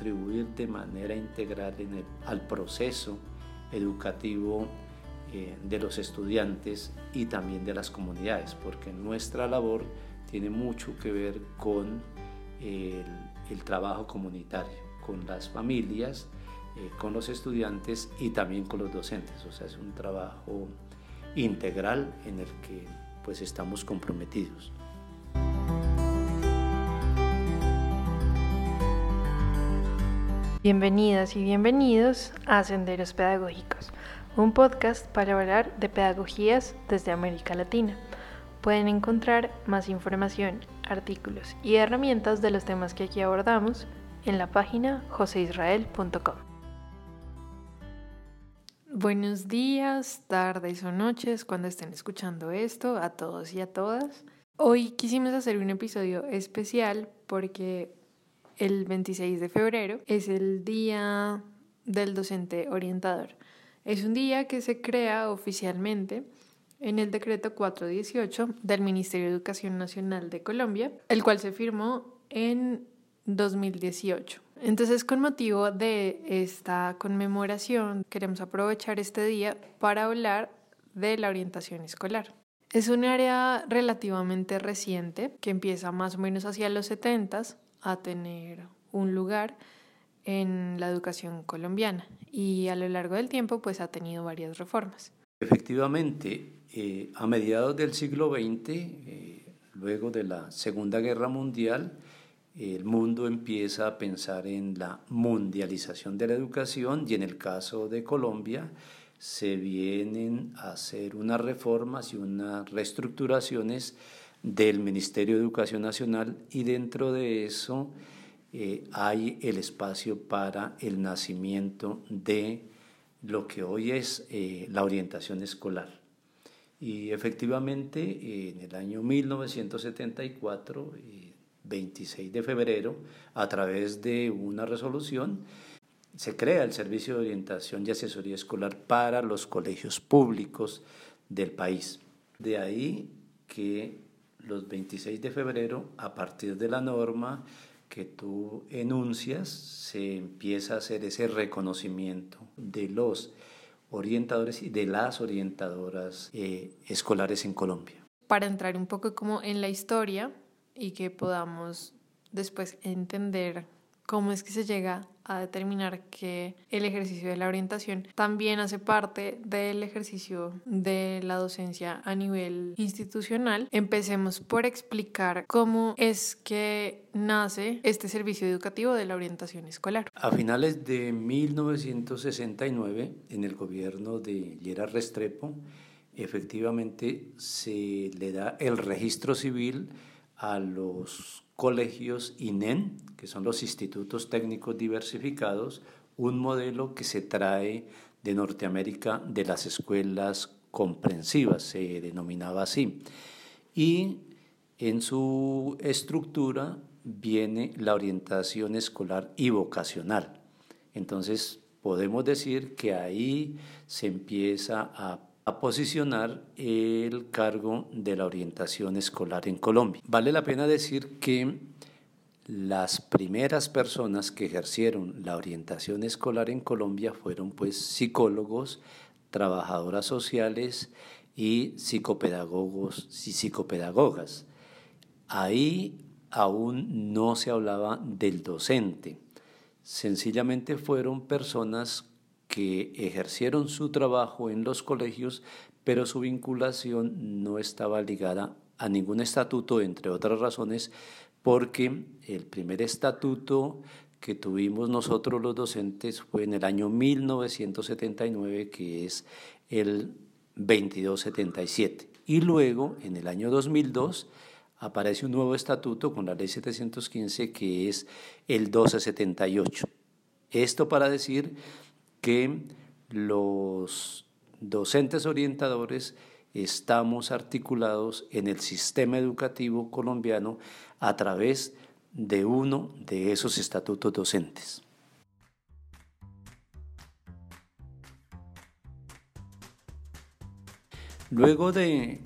contribuir de manera integral al proceso educativo eh, de los estudiantes y también de las comunidades, porque nuestra labor tiene mucho que ver con el, el trabajo comunitario, con las familias, eh, con los estudiantes y también con los docentes. O sea, es un trabajo integral en el que pues estamos comprometidos. Bienvenidas y bienvenidos a Senderos Pedagógicos, un podcast para hablar de pedagogías desde América Latina. Pueden encontrar más información, artículos y herramientas de los temas que aquí abordamos en la página joseisrael.com. Buenos días, tardes o noches cuando estén escuchando esto a todos y a todas. Hoy quisimos hacer un episodio especial porque el 26 de febrero es el Día del Docente Orientador. Es un día que se crea oficialmente en el decreto 418 del Ministerio de Educación Nacional de Colombia, el cual se firmó en 2018. Entonces, con motivo de esta conmemoración, queremos aprovechar este día para hablar de la orientación escolar. Es un área relativamente reciente que empieza más o menos hacia los 70 a tener un lugar en la educación colombiana y a lo largo del tiempo pues ha tenido varias reformas. Efectivamente, eh, a mediados del siglo XX, eh, luego de la Segunda Guerra Mundial, el mundo empieza a pensar en la mundialización de la educación y en el caso de Colombia se vienen a hacer unas reformas y unas reestructuraciones del Ministerio de Educación Nacional y dentro de eso eh, hay el espacio para el nacimiento de lo que hoy es eh, la orientación escolar. Y efectivamente, en el año 1974, 26 eh, de febrero, a través de una resolución, se crea el Servicio de Orientación y Asesoría Escolar para los colegios públicos del país. De ahí que los 26 de febrero, a partir de la norma que tú enuncias, se empieza a hacer ese reconocimiento de los orientadores y de las orientadoras eh, escolares en Colombia. Para entrar un poco como en la historia y que podamos después entender cómo es que se llega a determinar que el ejercicio de la orientación también hace parte del ejercicio de la docencia a nivel institucional. Empecemos por explicar cómo es que nace este servicio educativo de la orientación escolar. A finales de 1969, en el gobierno de Gerard Restrepo, efectivamente se le da el registro civil a los colegios INEN, que son los institutos técnicos diversificados, un modelo que se trae de Norteamérica de las escuelas comprensivas, se denominaba así. Y en su estructura viene la orientación escolar y vocacional. Entonces, podemos decir que ahí se empieza a posicionar el cargo de la orientación escolar en Colombia. Vale la pena decir que las primeras personas que ejercieron la orientación escolar en Colombia fueron pues psicólogos, trabajadoras sociales y psicopedagogos y psicopedagogas. Ahí aún no se hablaba del docente. Sencillamente fueron personas que ejercieron su trabajo en los colegios, pero su vinculación no estaba ligada a ningún estatuto, entre otras razones, porque el primer estatuto que tuvimos nosotros los docentes fue en el año 1979, que es el 2277. Y luego, en el año 2002, aparece un nuevo estatuto con la ley 715, que es el 1278. Esto para decir que los docentes orientadores estamos articulados en el sistema educativo colombiano a través de uno de esos estatutos docentes. Luego de,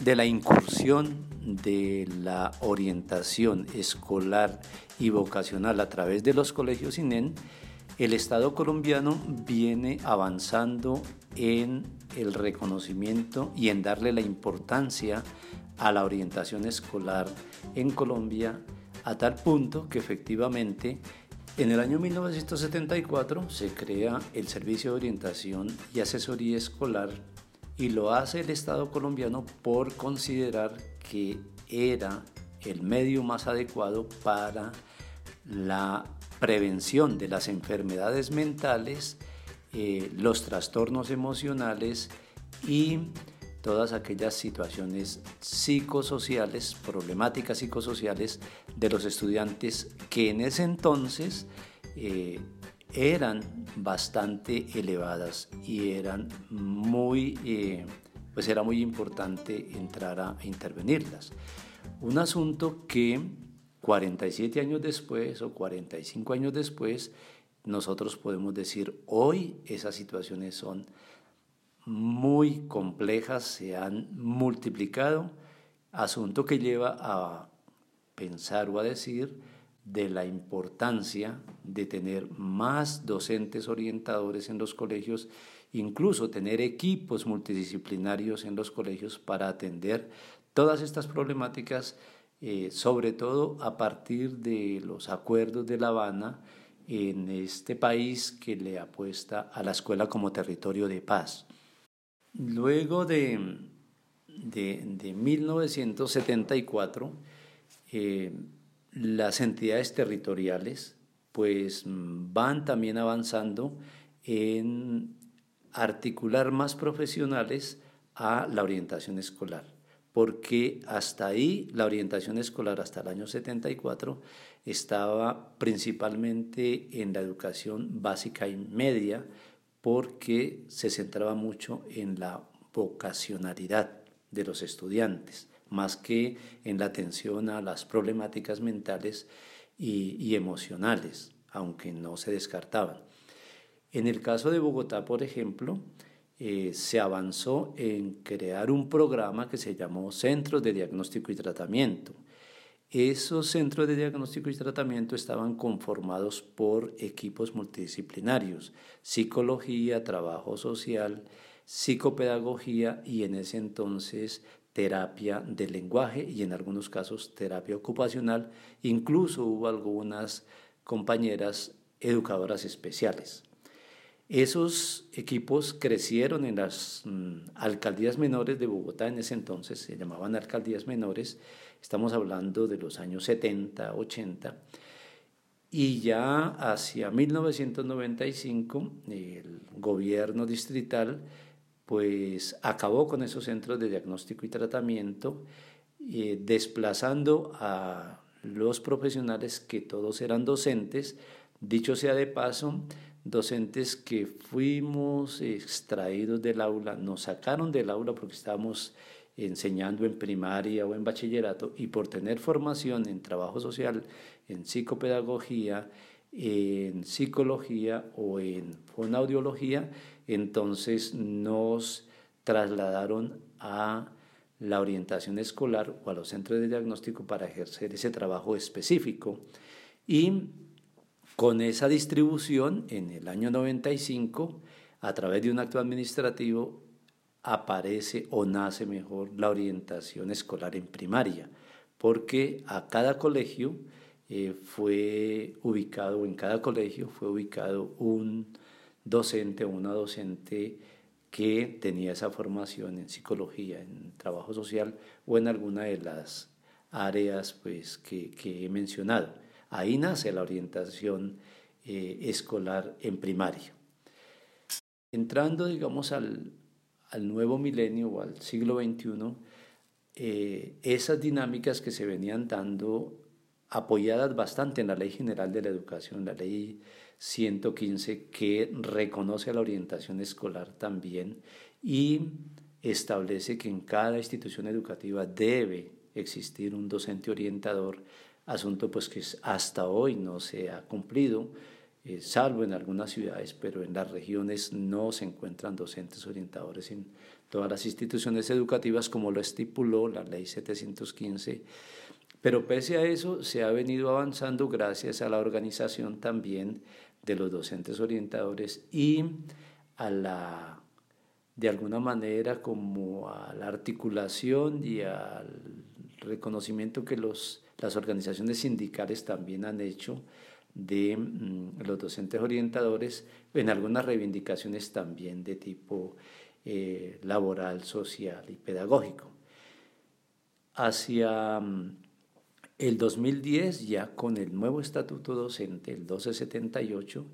de la incursión de la orientación escolar y vocacional a través de los colegios INEN, el Estado colombiano viene avanzando en el reconocimiento y en darle la importancia a la orientación escolar en Colombia a tal punto que efectivamente en el año 1974 se crea el Servicio de Orientación y Asesoría Escolar y lo hace el Estado colombiano por considerar que era el medio más adecuado para la prevención de las enfermedades mentales, eh, los trastornos emocionales y todas aquellas situaciones psicosociales, problemáticas psicosociales de los estudiantes que en ese entonces eh, eran bastante elevadas y eran muy, eh, pues era muy importante entrar a intervenirlas. Un asunto que 47 años después o 45 años después, nosotros podemos decir, hoy esas situaciones son muy complejas, se han multiplicado, asunto que lleva a pensar o a decir de la importancia de tener más docentes orientadores en los colegios, incluso tener equipos multidisciplinarios en los colegios para atender todas estas problemáticas, eh, sobre todo a partir de los acuerdos de La Habana en este país que le apuesta a la escuela como territorio de paz. Luego de, de, 1974, eh, las entidades territoriales pues van también avanzando en articular más profesionales a la orientación escolar, porque hasta ahí la orientación escolar hasta el año 74 estaba principalmente en la educación básica y media, porque se centraba mucho en la vocacionalidad de los estudiantes, más que en la atención a las problemáticas mentales y, emocionales, aunque no se descartaban. En el caso de Bogotá, por ejemplo, eh, se avanzó en crear un programa que se llamó Centros de Diagnóstico y Tratamiento, esos centros de diagnóstico y tratamiento estaban conformados por equipos multidisciplinarios, psicología, trabajo social, psicopedagogía y en ese entonces terapia del lenguaje y en algunos casos terapia ocupacional. Incluso hubo algunas compañeras educadoras especiales. Esos equipos crecieron en las mm, alcaldías menores de Bogotá en ese entonces, se llamaban alcaldías menores, Estamos hablando de los años 70, 80. Y ya hacia 1995 el gobierno distrital pues acabó con esos centros de diagnóstico y tratamiento, eh, desplazando a los profesionales que todos eran docentes, dicho sea de paso, docentes que fuimos extraídos del aula, nos sacaron del aula porque estábamos enseñando en primaria o en bachillerato y por tener formación en trabajo social, en psicopedagogía, en psicología o en fonoaudiología, entonces nos trasladaron a la orientación escolar o a los centros de diagnóstico para ejercer ese trabajo específico. Y con esa distribución, en el año 95, a través de un acto administrativo, aparece o nace mejor la orientación escolar en primaria, porque a cada colegio eh, fue ubicado, en cada colegio fue ubicado un docente o una docente que tenía esa formación en psicología, en trabajo social o en alguna de las áreas pues, que, he mencionado. Ahí nace la orientación eh, escolar en primaria. Entrando, digamos, al, nuevo milenio o al siglo XXI, eh, esas dinámicas que se venían dando apoyadas bastante en la Ley General de la Educación, la Ley 115, que reconoce la orientación escolar también y establece que en cada institución educativa debe existir un docente orientador, asunto pues que hasta hoy no se ha cumplido eh, salvo en algunas ciudades, pero en las regiones no se encuentran docentes orientadores en todas las instituciones educativas como lo estipuló la ley 715. Pero pese a eso se ha venido avanzando gracias a la organización también de los docentes orientadores y a la de alguna manera como a la articulación y al reconocimiento que los, las organizaciones sindicales también han hecho de mm, los docentes orientadores en algunas reivindicaciones también de tipo eh, laboral, social y pedagógico. Hacia mm, el 2010, ya con el nuevo estatuto docente, el 1278,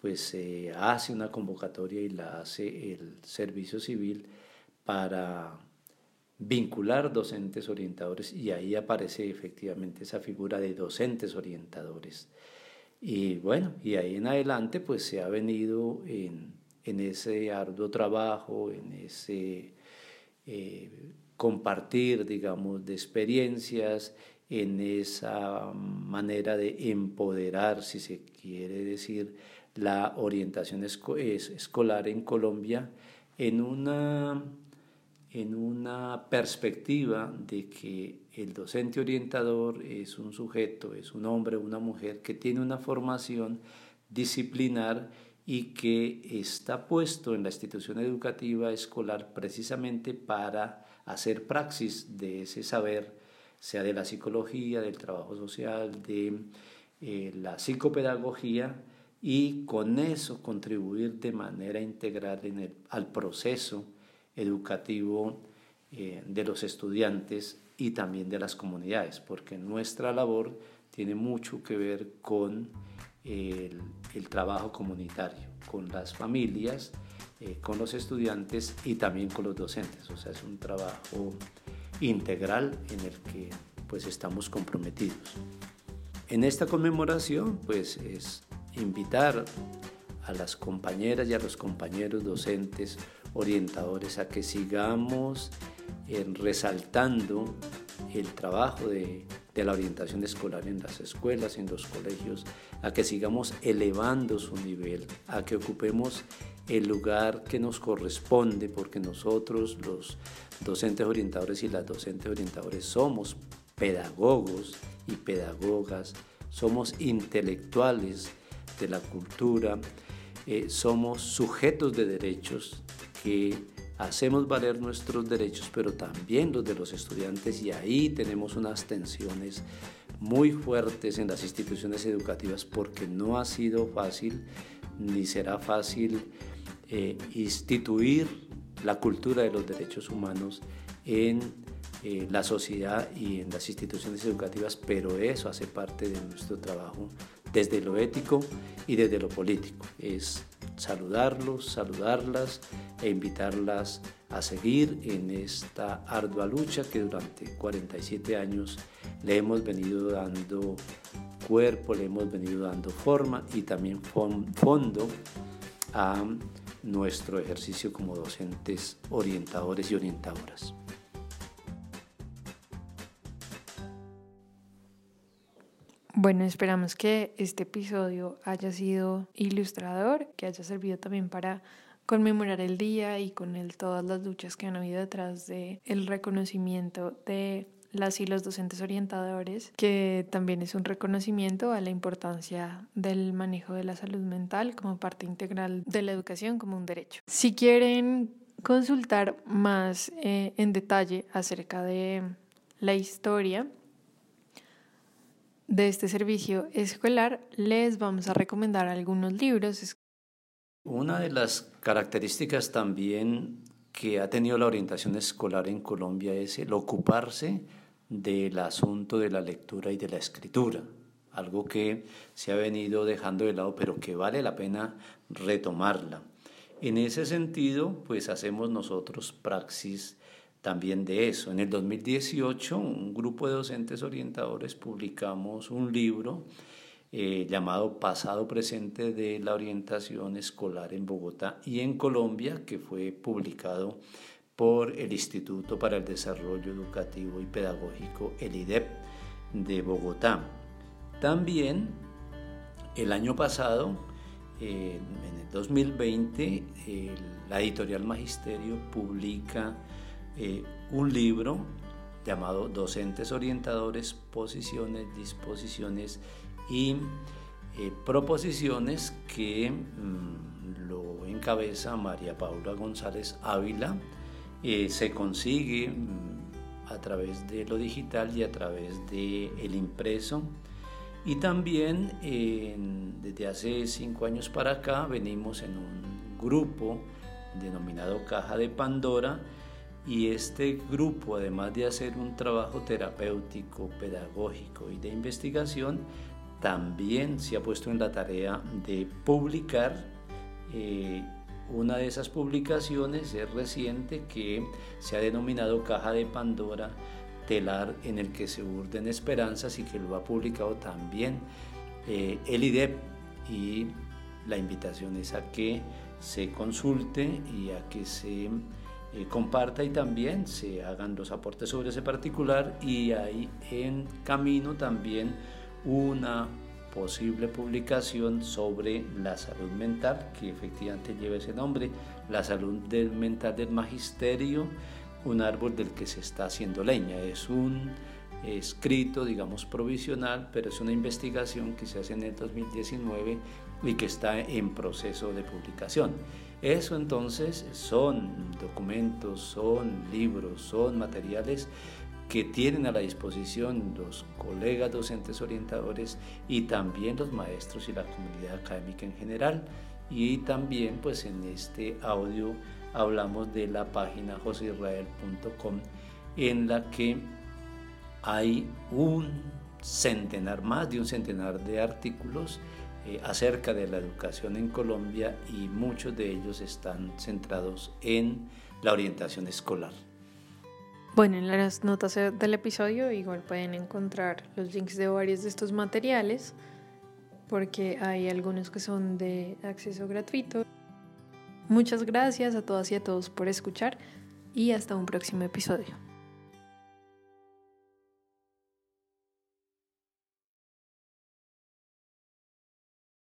pues se hace una convocatoria y la hace el Servicio Civil para vincular docentes orientadores y ahí aparece efectivamente esa figura de docentes orientadores. Y bueno, y ahí en adelante pues se ha venido en, ese arduo trabajo, en ese eh, compartir, digamos, de experiencias, en esa manera de empoderar, si se quiere decir, la orientación escolar en Colombia en una, en una perspectiva de que el docente orientador es un sujeto, es un hombre una mujer que tiene una formación disciplinar y que está puesto en la institución educativa escolar precisamente para hacer praxis de ese saber, sea de la psicología, del trabajo social, de eh, la psicopedagogía, y con eso contribuir de manera integral en el, al proceso educativo eh, de los estudiantes y también de las comunidades, porque nuestra labor tiene mucho que ver con el, trabajo comunitario, con las familias, eh, con los estudiantes y también con los docentes. O sea, es un trabajo integral en el que pues estamos comprometidos. En esta conmemoración pues es invitar a las compañeras y a los compañeros docentes, orientadores, a que sigamos eh, resaltando el trabajo de, la orientación escolar en las escuelas, en los colegios, a que sigamos elevando su nivel, a que ocupemos el lugar que nos corresponde, porque nosotros los docentes orientadores y las docentes orientadores somos pedagogos y pedagogas, somos intelectuales, de la cultura, eh, somos sujetos de derechos que hacemos valer nuestros derechos, pero también los de los estudiantes y ahí tenemos unas tensiones muy fuertes en las instituciones educativas porque no ha sido fácil ni será fácil eh, instituir la cultura de los derechos humanos en eh, la sociedad y en las instituciones educativas, pero eso hace parte de nuestro trabajo desde lo ético y desde lo político. Es saludarlos, saludarlas e invitarlas a seguir en esta ardua lucha que durante 47 años le hemos venido dando cuerpo, le hemos venido dando forma y también fondo a nuestro ejercicio como docentes orientadores y orientadoras. Bueno, esperamos que este episodio haya sido ilustrador, que haya servido también para conmemorar el día y con él todas las luchas que han habido detrás de el reconocimiento de las y los docentes orientadores, que también es un reconocimiento a la importancia del manejo de la salud mental como parte integral de la educación como un derecho. Si quieren consultar más eh, en detalle acerca de la historia de este servicio escolar, les vamos a recomendar algunos libros. Una de las características también que ha tenido la orientación escolar en Colombia es el ocuparse del asunto de la lectura y de la escritura, algo que se ha venido dejando de lado, pero que vale la pena retomarla. En ese sentido, pues hacemos nosotros praxis también de eso. En el 2018, un grupo de docentes orientadores publicamos un libro eh, llamado Pasado Presente de la Orientación Escolar en Bogotá y en Colombia, que fue publicado por el Instituto para el Desarrollo Educativo y Pedagógico, el IDEP, de Bogotá. También el año pasado en el 2020 la editorial Magisterio publica eh, un libro llamado Docentes Orientadores, Posiciones, Disposiciones y eh, Proposiciones que mm, lo encabeza María Paula González Ávila. Eh, se consigue mm, a través de lo digital y a través del el impreso. Y también desde hace cinco años para acá venimos en un grupo denominado Caja de Pandora, y este grupo, además de hacer un trabajo terapéutico, pedagógico y de investigación, también se ha puesto en la tarea de publicar. Eh, una de esas publicaciones es reciente que se ha denominado Caja de Pandora, telar en el que se urden esperanzas y que lo ha publicado también eh, el IDEP y la invitación es a que se consulte y a que se eh, comparta y también se hagan los aportes sobre ese particular y hay en camino también una posible publicación sobre la salud mental que efectivamente lleva ese nombre, la salud mental del magisterio, un árbol del que se está haciendo leña. Es un escrito, digamos, provisional, pero es una investigación que se hace en el 2019 y que está en proceso de publicación. Eso entonces son documentos, son libros, son materiales que tienen a la disposición los colegas docentes orientadores y también los maestros y la comunidad académica en general. Y también pues en este audio hablamos de la página joseisrael.com en la que hay un centenar, más de un centenar de artículos eh, acerca de la educación en Colombia y muchos de ellos están centrados en la orientación escolar. Bueno, en las notas del episodio igual pueden encontrar los links de varios de estos materiales porque hay algunos que son de acceso gratuito. Muchas gracias a todas y a todos por escuchar y hasta un próximo episodio.